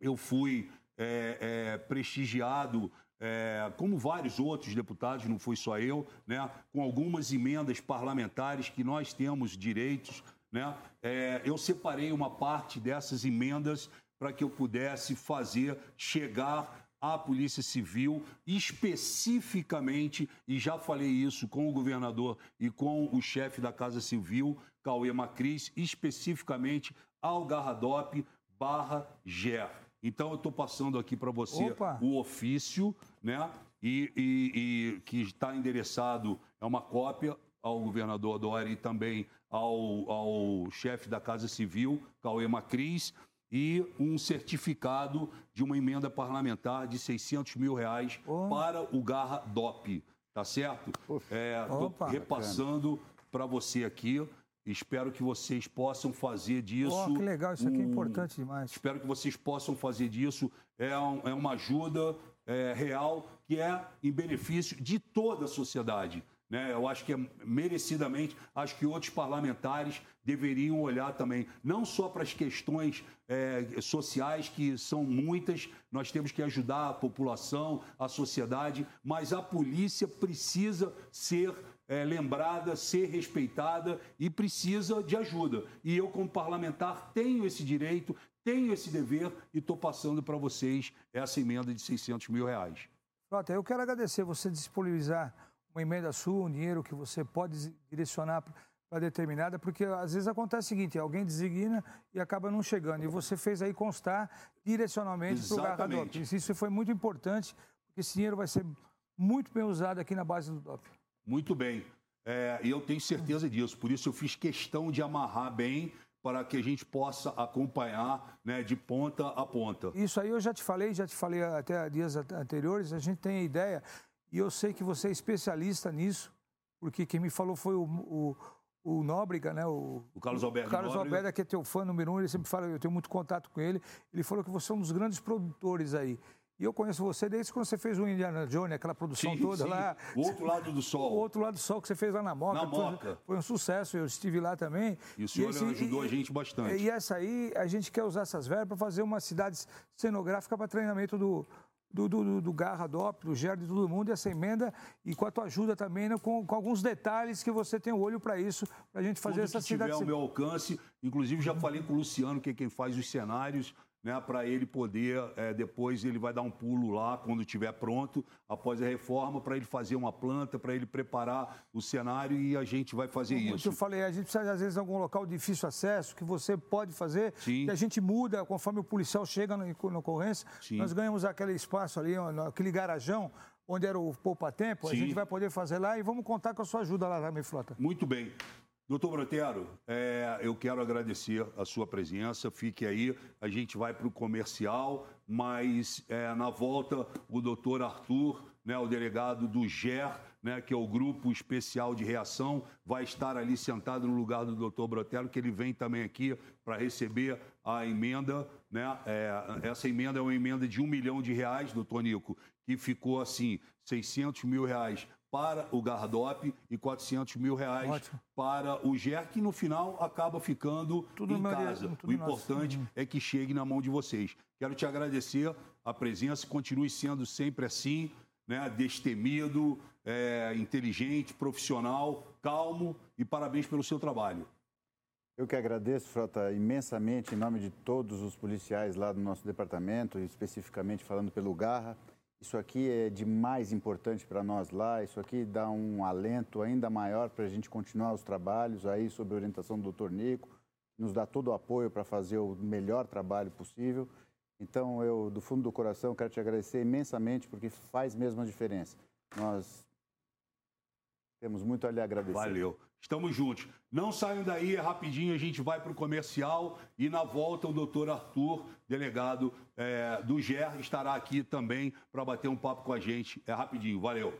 eu fui é, é, prestigiado, é, como vários outros deputados, não fui só eu, né, com algumas emendas parlamentares que nós temos direitos, né, é, eu separei uma parte dessas emendas para que eu pudesse fazer chegar à Polícia Civil, especificamente, e já falei isso com o governador e com o chefe da Casa Civil, Cauê Macris, especificamente ao Garradop barra GER. Então, eu estou passando aqui para você Opa. o ofício, né? E, e, e que está endereçado, é uma cópia ao governador Dória e também ao, ao chefe da Casa Civil, Cauê Macris e um certificado de uma emenda parlamentar de 600 mil reais oh. para o Garra DOP, tá certo? É, Opa, repassando para você aqui. Espero que vocês possam fazer disso. Oh, que legal, isso aqui um... é importante demais. Espero que vocês possam fazer disso. É, um, é uma ajuda é, real que é em benefício de toda a sociedade. Né? Eu acho que é merecidamente, acho que outros parlamentares deveriam olhar também, não só para as questões é, sociais, que são muitas, nós temos que ajudar a população, a sociedade, mas a polícia precisa ser é, lembrada, ser respeitada e precisa de ajuda. E eu, como parlamentar, tenho esse direito, tenho esse dever e estou passando para vocês essa emenda de 600 mil reais. Frota, eu quero agradecer você disponibilizar uma emenda sua, um dinheiro que você pode direcionar para determinada, porque às vezes acontece o seguinte, alguém designa e acaba não chegando. E você fez aí constar direcionalmente para o garrador. Isso foi muito importante, porque esse dinheiro vai ser muito bem usada aqui na base do DOP. Muito bem. É, e eu tenho certeza disso. Por isso eu fiz questão de amarrar bem para que a gente possa acompanhar né, de ponta a ponta. Isso aí eu já te falei, já te falei até dias anteriores, a gente tem a ideia, e eu sei que você é especialista nisso, porque quem me falou foi o, o, o Nóbrega, né? O, o Carlos Alberto. O Carlos Alberto, que é teu fã número um, ele sempre fala, eu tenho muito contato com ele, ele falou que você é um dos grandes produtores aí. E eu conheço você desde quando você fez o Indiana Jones, aquela produção sim, toda sim. lá. O outro lado do sol. O outro lado do sol que você fez lá na Moca. Na Moca. Foi, foi um sucesso, eu estive lá também. E o senhor e esse, ajudou e, a gente bastante. E essa aí, a gente quer usar essas verbas para fazer uma cidade cenográfica para treinamento do, do, do, do Garra, DOP, do Gerd de todo mundo, e essa emenda, e com a tua ajuda também, né, com, com alguns detalhes que você tem o olho para isso, para a gente fazer Tudo essa que cidade. tiver ao meu alcance, inclusive já falei com o Luciano, que é quem faz os cenários, né, para ele poder, é, depois ele vai dar um pulo lá quando estiver pronto, após a reforma, para ele fazer uma planta, para ele preparar o cenário e a gente vai fazer Como isso. Eu falei, a gente precisa, às vezes, de algum local de difícil acesso, que você pode fazer, Sim. e a gente muda conforme o policial chega na, na ocorrência. Sim. Nós ganhamos aquele espaço ali, aquele garajão, onde era o poupa-tempo, a gente vai poder fazer lá e vamos contar com a sua ajuda lá também, Frota. Muito bem. Doutor Brotero, é, eu quero agradecer a sua presença. Fique aí, a gente vai para o comercial, mas é, na volta o doutor Arthur, né, o delegado do GER, né, que é o Grupo Especial de Reação, vai estar ali sentado no lugar do doutor Brotero, que ele vem também aqui para receber a emenda. Né, é, essa emenda é uma emenda de um milhão de reais, doutor Nico, que ficou assim, 600 mil reais para o Gardop e 400 mil reais Ótimo. para o GER, que no final acaba ficando Tudo em casa. tudo o importante nosso. é que chegue na mão de vocês. Quero te agradecer a presença, continue sendo sempre assim, né, destemido, é, inteligente, profissional, calmo e parabéns pelo seu trabalho. Eu que agradeço, Frota, imensamente em nome de todos os policiais lá do nosso departamento, especificamente falando pelo Garra. Isso aqui é de mais importante para nós lá, isso aqui dá um alento ainda maior para a gente continuar os trabalhos aí a orientação do Dr. Nico, nos dá todo o apoio para fazer o melhor trabalho possível. Então, eu, do fundo do coração, quero te agradecer imensamente, porque faz mesmo a diferença. Nós temos muito a lhe agradecer. Valeu. Estamos juntos. Não saiam daí, é rapidinho, a gente vai para o comercial e na volta o doutor Arthur, delegado é, do GER, estará aqui também para bater um papo com a gente. É rapidinho, valeu.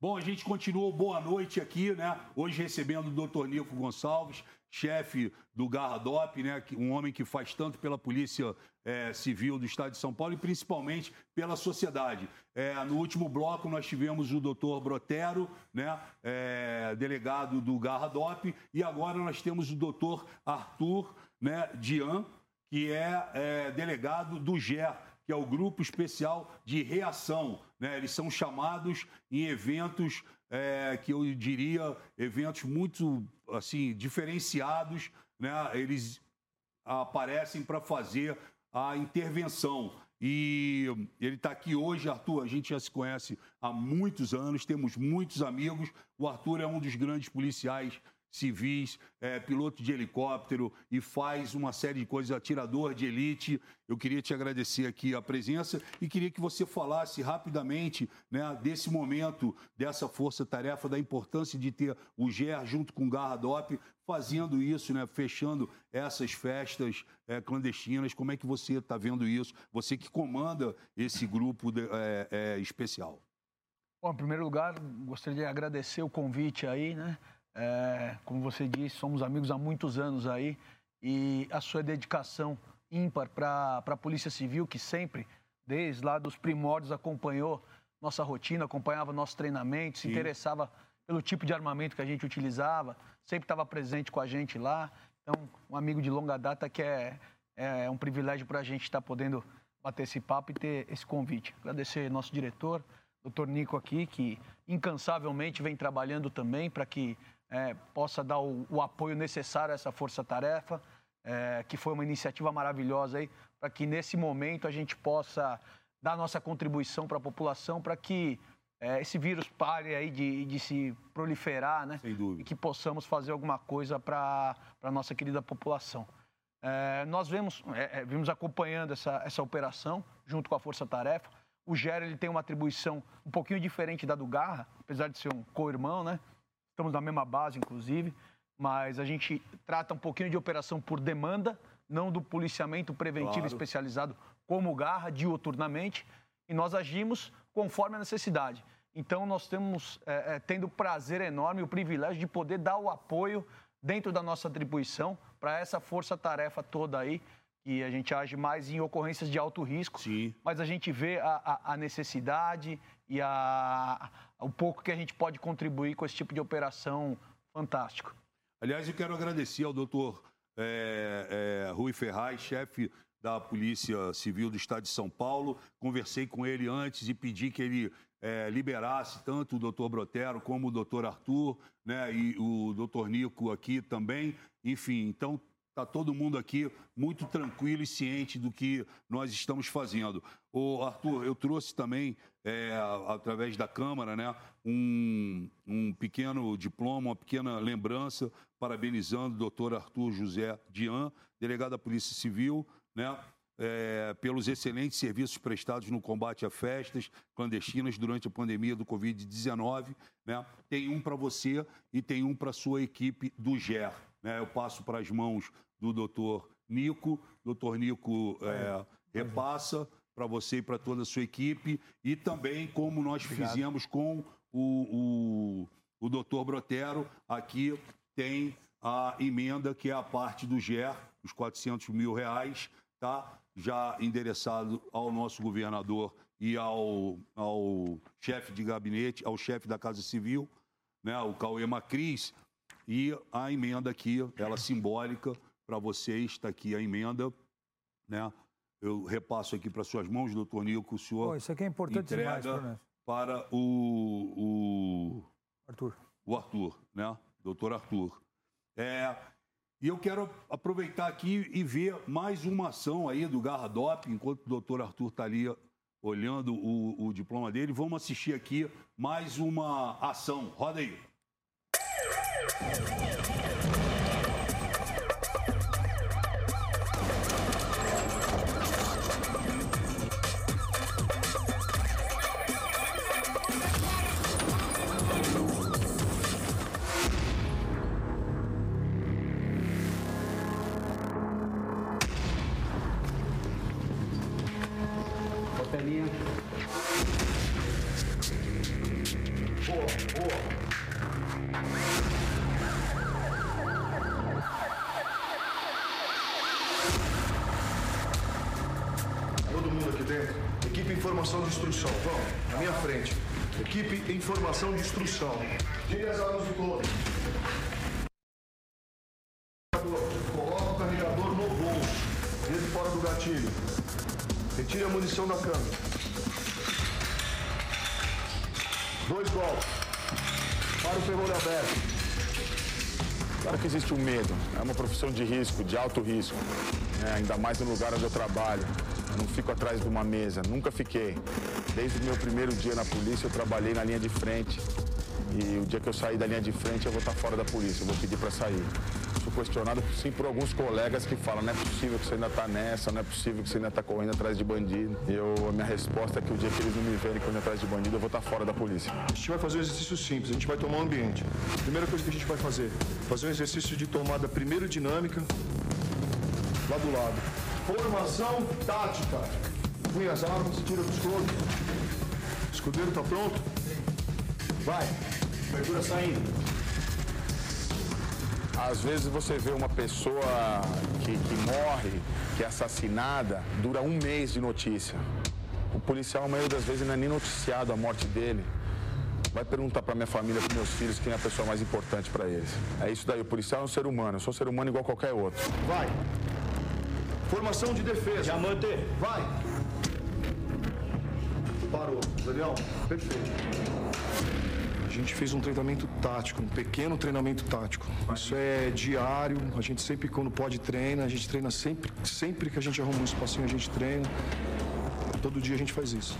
Bom, a gente continuou boa noite aqui, né? Hoje recebendo o doutor Nico Gonçalves, chefe do Garra DOP, né? Um homem que faz tanto pela Polícia eh, Civil do Estado de São Paulo e principalmente pela sociedade. Eh, no último bloco nós tivemos o doutor Brotero, né? eh, delegado do Garra DOP, e agora nós temos o doutor Arthur né? Dian, que é, eh, delegado do GER, que é o Grupo Especial de Reação. Né? Eles são chamados em eventos é, que eu diria eventos muito assim diferenciados. Né? Eles aparecem para fazer a intervenção. E ele está aqui hoje, Arthur. A gente já se conhece há muitos anos, temos muitos amigos. O Arthur é um dos grandes policiais civis, é, piloto de helicóptero e faz uma série de coisas, atirador de elite. Eu queria te agradecer aqui a presença e queria que você falasse rapidamente né, desse momento, dessa força-tarefa, da importância de ter o GER junto com o Garra DOP, fazendo isso, né, fechando essas festas é, clandestinas. Como é que você está vendo isso? Você que comanda esse grupo de- é, é, especial. Bom, em primeiro lugar, gostaria de agradecer o convite aí, né? É, como você disse, somos amigos há muitos anos aí e a sua dedicação ímpar para a Polícia Civil, que sempre, desde lá dos primórdios, acompanhou nossa rotina, acompanhava nossos treinamentos, se Sim. interessava pelo tipo de armamento que a gente utilizava, sempre estava presente com a gente lá. Então, um amigo de longa data que é, é um privilégio para a gente estar podendo bater esse papo e ter esse convite. Agradecer nosso diretor, doutor Nico aqui, que incansavelmente vem trabalhando também para que eh, possa dar o, o apoio necessário a essa força-tarefa, eh, que foi uma iniciativa maravilhosa aí, para que nesse momento a gente possa dar nossa contribuição para a população, para que é, esse vírus pare aí de, de, se proliferar, né? Sem dúvida. E que possamos fazer alguma coisa para a nossa querida população. É, nós vemos, é, é, vimos acompanhando essa, essa operação junto com a Força Tarefa. O Gera ele tem uma atribuição um pouquinho diferente da do Garra, apesar de ser um co-irmão, né? Estamos na mesma base, inclusive, mas a gente trata um pouquinho de operação por demanda, não do policiamento preventivo claro. especializado como Garra, diuturnamente, e nós agimos conforme a necessidade. Então, nós temos é, é, tendo o prazer enorme, o privilégio de poder dar o apoio dentro da nossa atribuição para essa força-tarefa toda aí, que a gente age mais em ocorrências de alto risco, Sim. mas a gente vê a, a, a necessidade e a, o pouco que a gente pode contribuir com esse tipo de operação fantástico. Aliás, eu quero agradecer ao doutor é, é, Rui Ferraz, chefe da Polícia Civil do Estado de São Paulo. Conversei com ele antes e pedi que ele é, liberasse tanto o doutor Brotero como o doutor Arthur, né, e o doutor Nico aqui também. Enfim, então está todo mundo aqui muito tranquilo e ciente do que nós estamos fazendo. O Arthur, eu trouxe também, é, através da Câmara, né, um, um pequeno diploma, uma pequena lembrança, parabenizando o doutor Arthur José Dian, delegado da Polícia Civil, né, é, pelos excelentes serviços prestados no combate a festas clandestinas durante a pandemia do Covid-19. Né? Tem um para você e tem um para a sua equipe do GER. Né? Eu passo para as mãos do doutor Nico. Doutor Nico é, repassa para você e para toda a sua equipe. E também, como nós Obrigado. fizemos com o, o, o doutor Brotero, aqui tem a emenda que é a parte do GER, os 400 mil reais, tá? já endereçado ao nosso governador e ao, ao chefe de gabinete, ao chefe da Casa Civil, né, o Cauê Macris, e a emenda aqui, ela simbólica para vocês, está aqui a emenda, né? Eu repasso aqui para suas mãos, doutor Nico, o senhor Pô, isso aqui é importante demais, para o, o Arthur. O Arthur, né? Doutor Arthur. É, e eu quero aproveitar aqui e ver mais uma ação aí do Garra Dop, enquanto o doutor Arthur está ali olhando o, o diploma dele. Vamos assistir aqui mais uma ação. Roda aí. Thank you. Informação de instrução. Tire as armas do todo. Coloca o carregador no bolso, dentro fora do gatilho. Retire a munição da câmera. Dois golpes. Para o ferrolho aberto. Claro que existe o um medo. É uma profissão de risco, de alto risco. É, ainda mais no lugar onde eu trabalho. Eu não fico atrás de uma mesa, nunca fiquei. Desde o meu primeiro dia na polícia, eu trabalhei na linha de frente. E o dia que eu sair da linha de frente, eu vou estar fora da polícia, eu vou pedir para sair. Sou questionado, sim, por alguns colegas que falam: não é possível que você ainda está nessa, não é possível que você ainda está correndo atrás de bandido. Eu, a minha resposta é que o dia que eles não me verem correndo atrás de bandido, eu vou estar fora da polícia. A gente vai fazer um exercício simples, a gente vai tomar um ambiente. Primeira coisa que a gente vai fazer: fazer um exercício de tomada primeiro dinâmica, lá do lado. Formação tática. Punha as armas, tira dos closes. Escudeiro tá pronto? Vai. Abertura saindo. Às vezes você vê uma pessoa que, que morre, que é assassinada, dura um mês de notícia. O policial, a maioria das vezes, não é nem noticiado a morte dele. Vai perguntar para minha família, para meus filhos, quem é a pessoa mais importante para eles. É isso daí, o policial é um ser humano, eu sou um ser humano igual qualquer outro. Vai. Formação de defesa. Diamante. Vai. Daniel, perfeito. A gente fez um treinamento tático, um pequeno treinamento tático. Isso é diário, a gente sempre, quando pode, treina. A gente treina sempre, sempre que a gente arruma um espacinho, a gente treina. Todo dia a gente faz isso.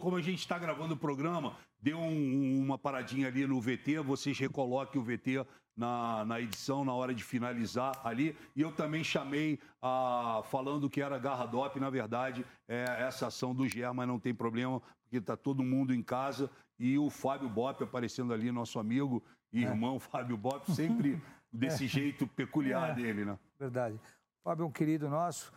Como a gente está gravando o programa, deu um, uma paradinha ali no VT, vocês recoloquem o VT na, na edição, na hora de finalizar ali. E eu também chamei, a, falando que era Garra Dop, na verdade, é essa ação do GER, mas não tem problema, porque está todo mundo em casa. E o Fábio Bop aparecendo ali, nosso amigo e é. irmão Fábio Bop, sempre desse é. jeito peculiar é. dele, né? Verdade. Fábio é um querido nosso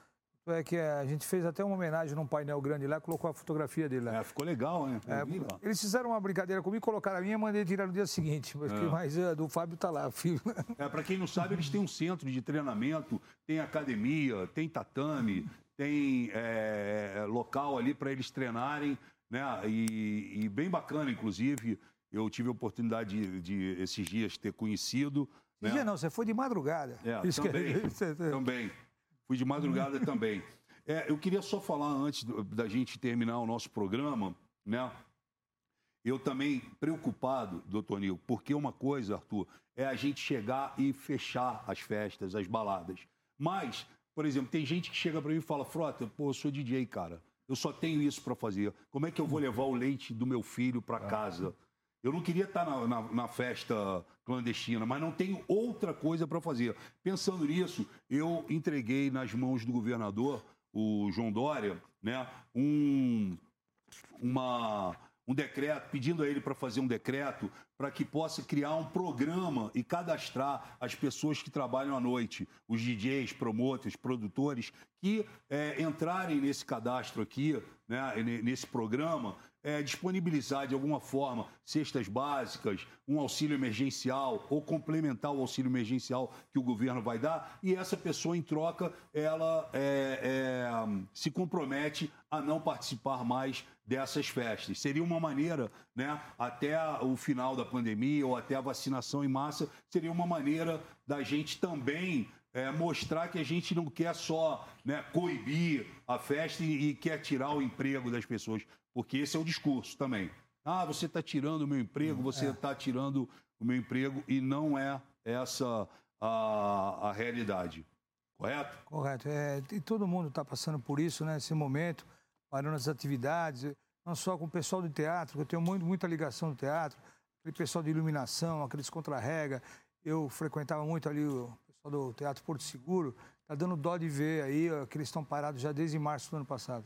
é que a gente fez até uma homenagem num painel grande lá, colocou a fotografia dele lá. É, ficou legal, né? É, eles fizeram uma brincadeira comigo, colocaram a minha e mandei tirar no dia seguinte. Mas, é. mas a do Fábio tá lá, filho. É, para quem não sabe, eles têm um centro de treinamento, tem academia, tem tatame, tem é, local ali para eles treinarem, né? E, e, bem bacana, inclusive. Eu tive a oportunidade de, de esses dias ter conhecido. Né? Dia não, você foi de madrugada. É, Isso também, que... também. Fui de madrugada também. É, eu queria só falar antes da gente terminar o nosso programa, né? Eu também preocupado, doutor Nil, porque uma coisa, Arthur, é a gente chegar e fechar as festas, as baladas. Mas, por exemplo, tem gente que chega para mim e fala, Frota, pô, eu sou DJ, cara. Eu só tenho isso para fazer. Como é que eu vou levar o leite do meu filho para casa? Eu não queria estar na, na, na, festa clandestina, mas não tenho outra coisa para fazer. Pensando nisso, eu entreguei nas mãos do governador, o João Dória, né, um, uma, um decreto, pedindo a ele para fazer um decreto para que possa criar um programa e cadastrar as pessoas que trabalham à noite, os DJs, promotores, produtores, que é, entrarem nesse cadastro aqui, né, nesse programa, é, disponibilizar de alguma forma cestas básicas, um auxílio emergencial ou complementar o auxílio emergencial que o governo vai dar, e essa pessoa, em troca, ela é, é, se compromete a não participar mais dessas festas. Seria uma maneira, né, até o final da pandemia ou até a vacinação em massa, seria uma maneira da gente também é, mostrar que a gente não quer só né, coibir a festa e, e, quer tirar o emprego das pessoas, porque esse é o discurso também. Ah, você está tirando o meu emprego, hum, você está é. tirando o meu emprego e não é essa a, a realidade. Correto? Correto. É, e todo mundo está passando por isso, né, nesse momento, parando as atividades, não só com o pessoal do teatro, que eu tenho muito, muita ligação do teatro, aquele pessoal de iluminação, aqueles contra-rega. Eu frequentava muito ali o pessoal do Teatro Porto Seguro. Está dando dó de ver aí que eles estão parados já desde março do ano passado.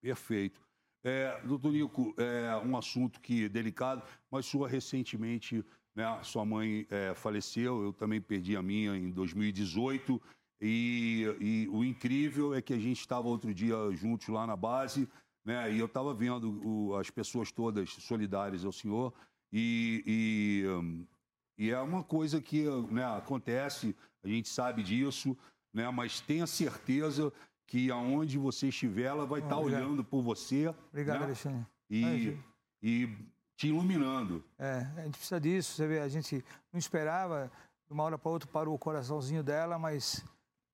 Perfeito. É, doutor Nico, é um assunto que é delicado, mas sua recentemente, né, sua mãe é, faleceu, eu também perdi a minha em 2018. E, e o incrível é que a gente estava outro dia juntos lá na base, né, e eu estava vendo o, as pessoas todas solidárias ao senhor, e, e, e é uma coisa que né, acontece, a gente sabe disso, né, mas tenha certeza que aonde você estiver, ela vai estar tá olhando por você. Obrigado, né? Alexandre. E, e te iluminando. É, a gente precisa disso. Você vê, a gente não esperava, de uma hora para outra parou o coraçãozinho dela, mas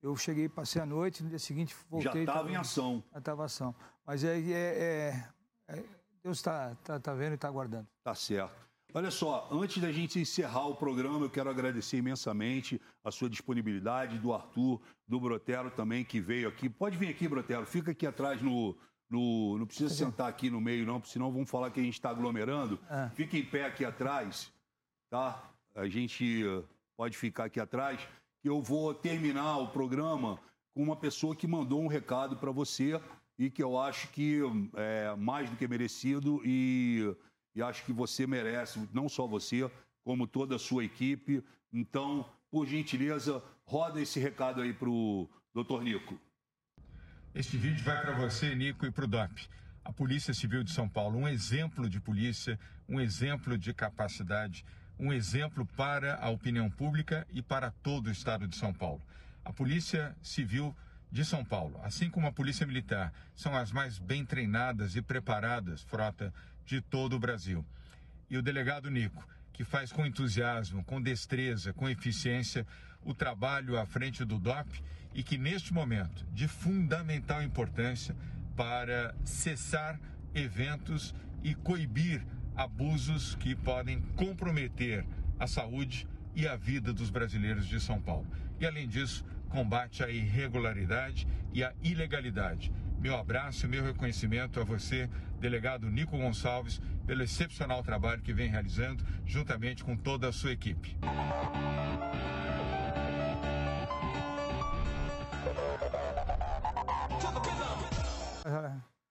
eu cheguei, passei a noite, no dia seguinte voltei. Já estava em ação. Já estava em ação. Mas é, é, é, é Deus está tá, tá vendo e está aguardando. Tá certo. Olha só, antes da gente encerrar o programa, eu quero agradecer imensamente a sua disponibilidade, do Arthur, do Brotero também, que veio aqui. Pode vir aqui, Brotero, fica aqui atrás no. no não precisa sentar aqui no meio, não, senão vão falar que a gente está aglomerando. É. Fica em pé aqui atrás, tá? A gente eh, pode ficar aqui atrás. Eu vou terminar o programa com uma pessoa que mandou um recado para você e que eu acho que é mais do que merecido e e acho que você merece, não só você, como toda a sua equipe. Então, por gentileza, roda esse recado aí para o doutor Nico. Este vídeo vai para você, Nico, e para o DOP. A Polícia Civil de São Paulo, um exemplo de polícia, um exemplo de capacidade, um exemplo para a opinião pública e para todo o estado de São Paulo. A Polícia Civil de São Paulo, assim como a Polícia Militar, são as mais bem treinadas e preparadas, frota de todo o Brasil. E o delegado Nico, que faz com entusiasmo, com destreza, com eficiência o trabalho à frente do DOP e que neste momento de fundamental importância para cessar eventos e coibir abusos que podem comprometer a saúde e a vida dos brasileiros de São Paulo. E além disso, combate à irregularidade e à ilegalidade Meu abraço, meu reconhecimento a você, delegado Nico Gonçalves, pelo excepcional trabalho que vem realizando, juntamente com toda a sua equipe.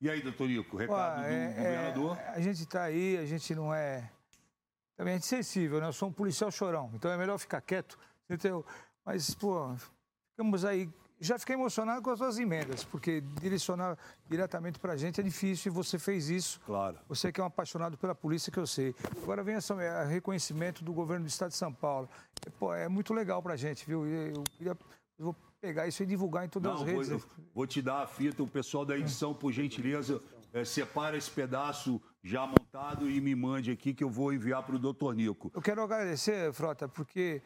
E aí, doutor Nico, recado Ué, do é- governador? é, a gente está aí, a gente não é. Também a gente é sensível, né? Eu sou um policial chorão, então é melhor ficar quieto, entendeu? Mas, pô, ficamos aí. Já fiquei emocionado com as suas emendas, porque direcionar diretamente para a gente é difícil e você fez isso. Claro. Você que é um apaixonado pela polícia, que eu sei. Agora vem esse reconhecimento do governo do estado de São Paulo. É, pô, é muito legal para a gente, viu? Eu, eu vou pegar isso e divulgar em todas Não, as redes. vou, vou te dar a fita, o pessoal da edição, por gentileza, eh, separa esse pedaço já montado e me mande aqui que eu vou enviar para o doutor Nico. Eu quero agradecer, Frota, porque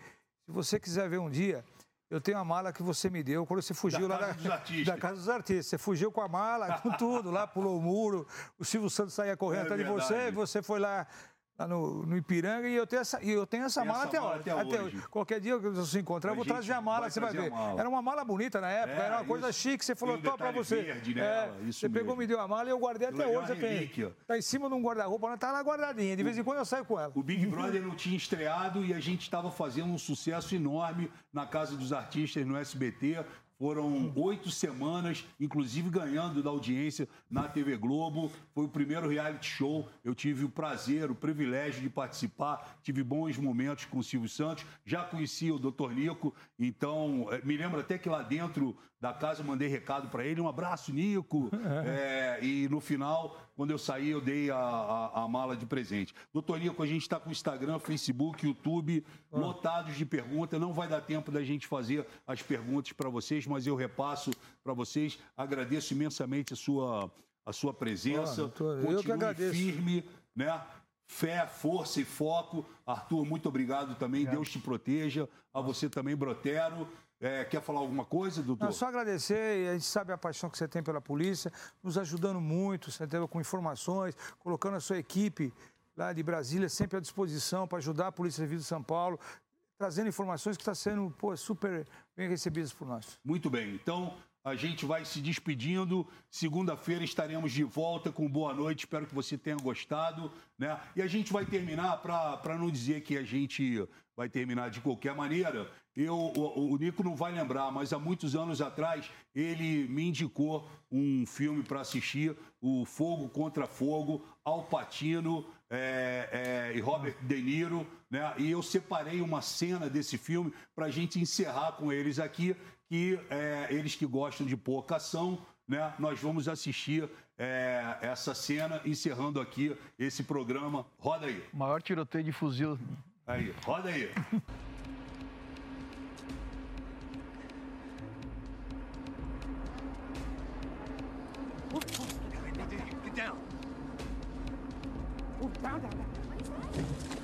se você quiser ver um dia, eu tenho a mala que você me deu quando você fugiu Da lá Casa da, da Casa dos Artistas. Você fugiu com a mala, com tudo, lá pulou o muro, o Silvio Santos saía correndo É atrás de você, você foi lá, lá no, no Ipiranga e eu tenho essa, eu tenho essa mala essa até, mala hoje, até hoje. Qualquer dia que eu se encontrar, eu vou trazer a mala, vai você vai ver. Era uma mala bonita na época, É, era uma coisa isso. chique, você falou, um top pra você. verde nela, isso você pegou, mesmo. me deu a mala e eu guardei até Legal, hoje. eu tenho. relíquia. Tá em cima de um guarda-roupa, ela tá lá guardadinha. De vez em quando eu saio com ela. O Big Brother não tinha estreado e a gente estava fazendo um sucesso enorme na Casa dos Artistas no SBT. Foram oito semanas, inclusive ganhando da audiência na TV Globo. Foi o primeiro reality show. Eu tive o prazer, o privilégio de participar. Tive bons momentos com o Silvio Santos. Já conhecia o Dr. Nico, então eh, me lembro até que lá dentro da casa eu mandei recado para ele. Um abraço, Nico. É, e no final, quando eu saí, eu dei a, a- a mala de presente. Doutor Nico, a gente está com Instagram, Facebook, YouTube, lotados de perguntas. Não vai dar tempo da gente fazer as perguntas para vocês, mas eu repasso para vocês. Agradeço imensamente a sua, a sua presença. Ah, doutor, eu que Continue agradeço. firme, né? Fé, força e foco. Arthur, muito obrigado também. Deus te proteja. A você também, Brotero. É, quer falar alguma coisa, doutor? Não, só agradecer, a gente sabe a paixão que você tem pela polícia, nos ajudando muito, você entendeu? com informações, colocando a sua equipe lá de Brasília sempre à disposição para ajudar a Polícia Civil de São Paulo, trazendo informações que estão sendo pô, super bem recebidas por nós. Muito bem, então a gente vai se despedindo. Segunda-feira estaremos de volta com boa noite. Espero que você tenha gostado. Né? E a gente vai terminar, para não dizer que a gente vai terminar de qualquer maneira. Eu, o, o Nico não vai lembrar, mas há muitos anos atrás ele me indicou um filme para assistir, o Fogo contra Fogo, Al Pacino é, é, e Robert De Niro, né? E eu separei uma cena desse filme para a gente encerrar com eles aqui, que é, eles que gostam de pouca ação, né? Nós vamos assistir é, essa cena, encerrando aqui esse programa. Roda aí. Maior tiroteio de fuzil. Aí, roda aí. down, down, down.